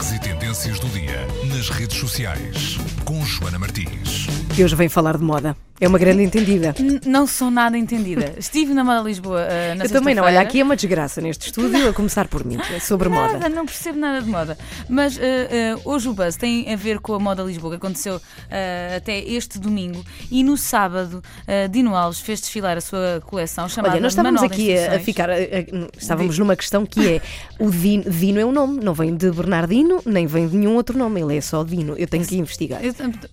destaques e tendências do dia nas redes sociais com Joana Martins. Que hoje vem falar de moda. É uma grande entendida. N- Não sou nada entendida. Estive na Moda Lisboa uh, na Eu também não. Olha, aqui é uma desgraça neste estúdio, a começar por mim, é sobre Nada, moda. não percebo nada de moda. Mas uh, uh, hoje o buzz tem a ver com a Moda Lisboa, que aconteceu uh, até este domingo. E no sábado, Dino Alves fez desfilar a sua coleção chamada Olha, nós estávamos Manual de aqui a, ficar. a- a- estávamos numa questão que é: o Dino, Dino é um nome, não vem de Bernardino, nem vem de nenhum outro nome, ele é só Dino. Eu tenho que investigar.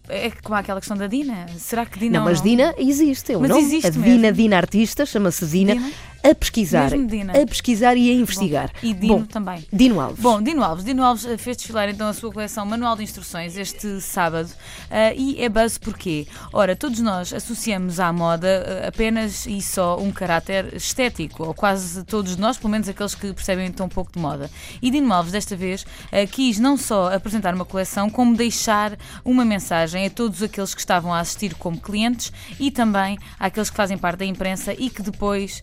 É como aquela questão da Dina. Será que Dina Não, mas Dina existe, um Mas nome. existe a Dina, mesmo. Dina artista, chama-se Dina, Dina? A pesquisar. A pesquisar e a investigar. E Dino Bom, também. Dino Alves. Bom, Dino Alves. Dino Alves eh, fez desfilar então a sua coleção Manual de Instruções este sábado eh, e é buzz porquê? Ora, todos nós associamos à moda eh, apenas e só um caráter estético, ou quase todos nós, pelo menos aqueles que percebem tão pouco de moda. E Dino Alves, desta vez, eh, quis não só apresentar uma coleção, como deixar uma mensagem a todos aqueles que estavam a assistir como clientes e também àqueles que fazem parte da imprensa e que depois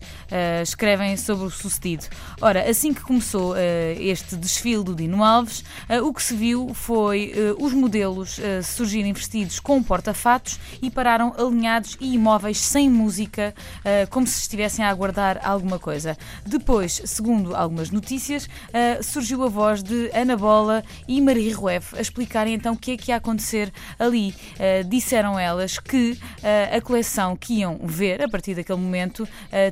eh, escrevem sobre o sucedido. Ora, assim que começou eh, este desfile do Dino Alves, eh, o que se viu foi os modelos surgirem vestidos com porta-fatos e pararam alinhados e imóveis sem música, como se estivessem a aguardar alguma coisa. Depois, segundo algumas notícias, surgiu a voz de Ana Bola e Maria Rueff a explicarem então o que é que ia acontecer ali. Disseram elas que a coleção que iam ver a partir daquele momento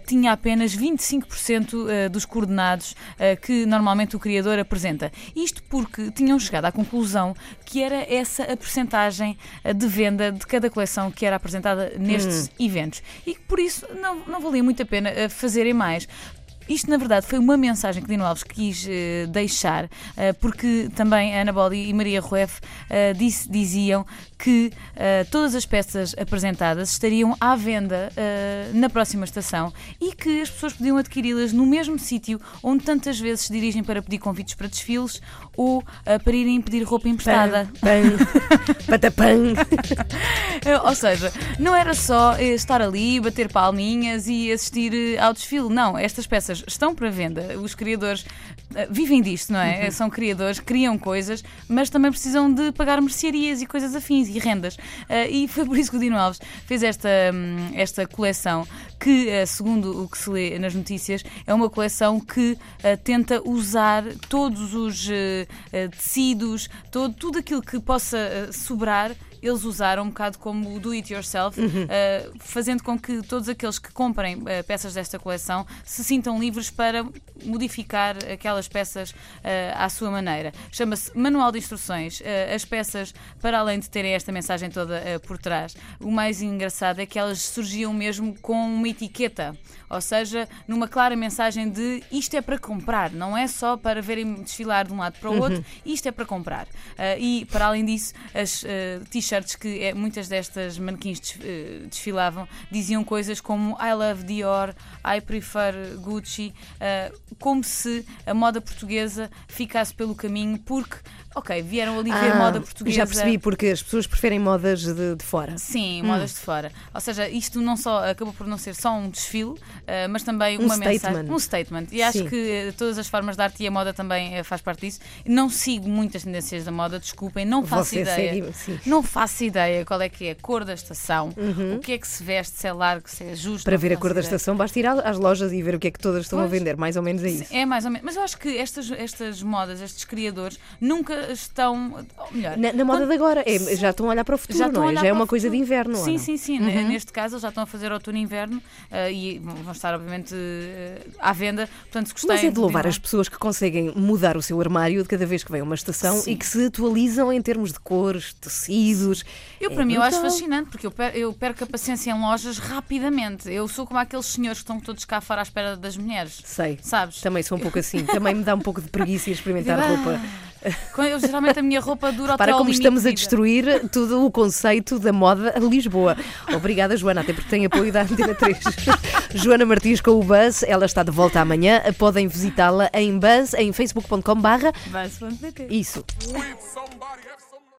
tinha apenas 25% eh, dos coordenados eh, que normalmente o criador apresenta. Isto porque tinham chegado à conclusão que era essa a percentagem eh, de venda de cada coleção que era apresentada nestes eventos. E que por isso não, não valia muito a pena fazerem mais. Isto, na verdade, foi uma mensagem que Dino Alves quis eh, deixar, eh, porque também a Ana Boli e Maria Rueff eh, disse- diziam que todas as peças apresentadas estariam à venda na próxima estação e que as pessoas podiam adquiri-las no mesmo sítio onde tantas vezes se dirigem para pedir convites para desfiles ou para irem pedir roupa emprestada. Eh, Ou seja, não era só estar ali, bater palminhas e assistir ao desfile. Não, estas peças estão para venda. Os criadores eh, vivem disto, não é? São criadores, criam coisas, mas também precisam de pagar mercearias e coisas afins e rendas. Eh, E foi por isso que o Dino Alves fez esta, hum, esta coleção que, eh, segundo o que se lê nas notícias, é uma coleção que tenta usar todos os tecidos, todo, tudo aquilo que possa sobrar eles usaram um bocado como o do it yourself, eh, fazendo com que todos aqueles que comprem eh, peças desta coleção se sintam livres para modificar aquelas peças eh, à sua maneira. Chama-se Manual de Instruções. As peças, para além de terem esta mensagem toda por trás, o mais engraçado é que elas surgiam mesmo com uma etiqueta, ou seja, numa clara mensagem de isto é para comprar, não é só para verem desfilar de um lado para o outro, isto é para comprar. E, para além disso, as eh, t-shirts que eh, muitas destas manequins eh, desfilavam diziam coisas como I love Dior, I prefer Gucci, eh, como se a moda portuguesa ficasse pelo caminho, porque, ok, vieram ali ver Ah, moda portuguesa. Já percebi, porque as pessoas preferem modas de, de fora. Sim, Hum. modas de fora. Ou seja, isto não só acabou por não ser só um desfile, eh, mas também Um uma statement. mensagem, um statement. E acho Sim. que eh, todas as formas de arte e a moda também eh, faz parte disso. Não sigo muitas tendências da moda, desculpem, não faço Você ideia. segue-. Não faço ideia qual é que é a cor da estação, o que é que se veste, se é largo, se é justo. Uhum. Para ver a faço cor da estação, basta ir às lojas e ver o que é que todas estão a Pois. vender, mais ou menos é isso. É mais ou menos. Mas eu acho que estas, estas modas, estes criadores, nunca estão. Melhor, Na, na moda quando- de agora, é, já estão a olhar para o futuro, já não a é? Já é uma coisa de inverno, Sim, sim, sim. Uhum. Neste caso, eles já estão a fazer outono e inverno eh, e vão estar, obviamente, eh, à venda. Portanto, se gostarem. Mas é de louvar as pessoas que conseguem mudar o seu armário de cada vez que vem uma estação Sim. e que se atualizam em termos de cores, tecidos. Eu, É para mim, eu acho brutal. fascinante, porque eu per- eu perco a paciência em lojas rapidamente. Eu sou como aqueles senhores que estão todos cá fora à espera das mulheres. Sei. Sabes? Também sou um pouco assim. Também me dá um pouco de preguiça experimentar Ah, roupa. Eu, geralmente a minha roupa dura até Para como estamos a destruir todo o conceito da moda a Lisboa. Obrigada, Joana, até porque tem apoio da Antena 3. Joana Martins com o Buzz, ela está de volta amanhã. Podem visitá-la em Buzz, em facebook.com barra Vai-se, vamos ver. isso.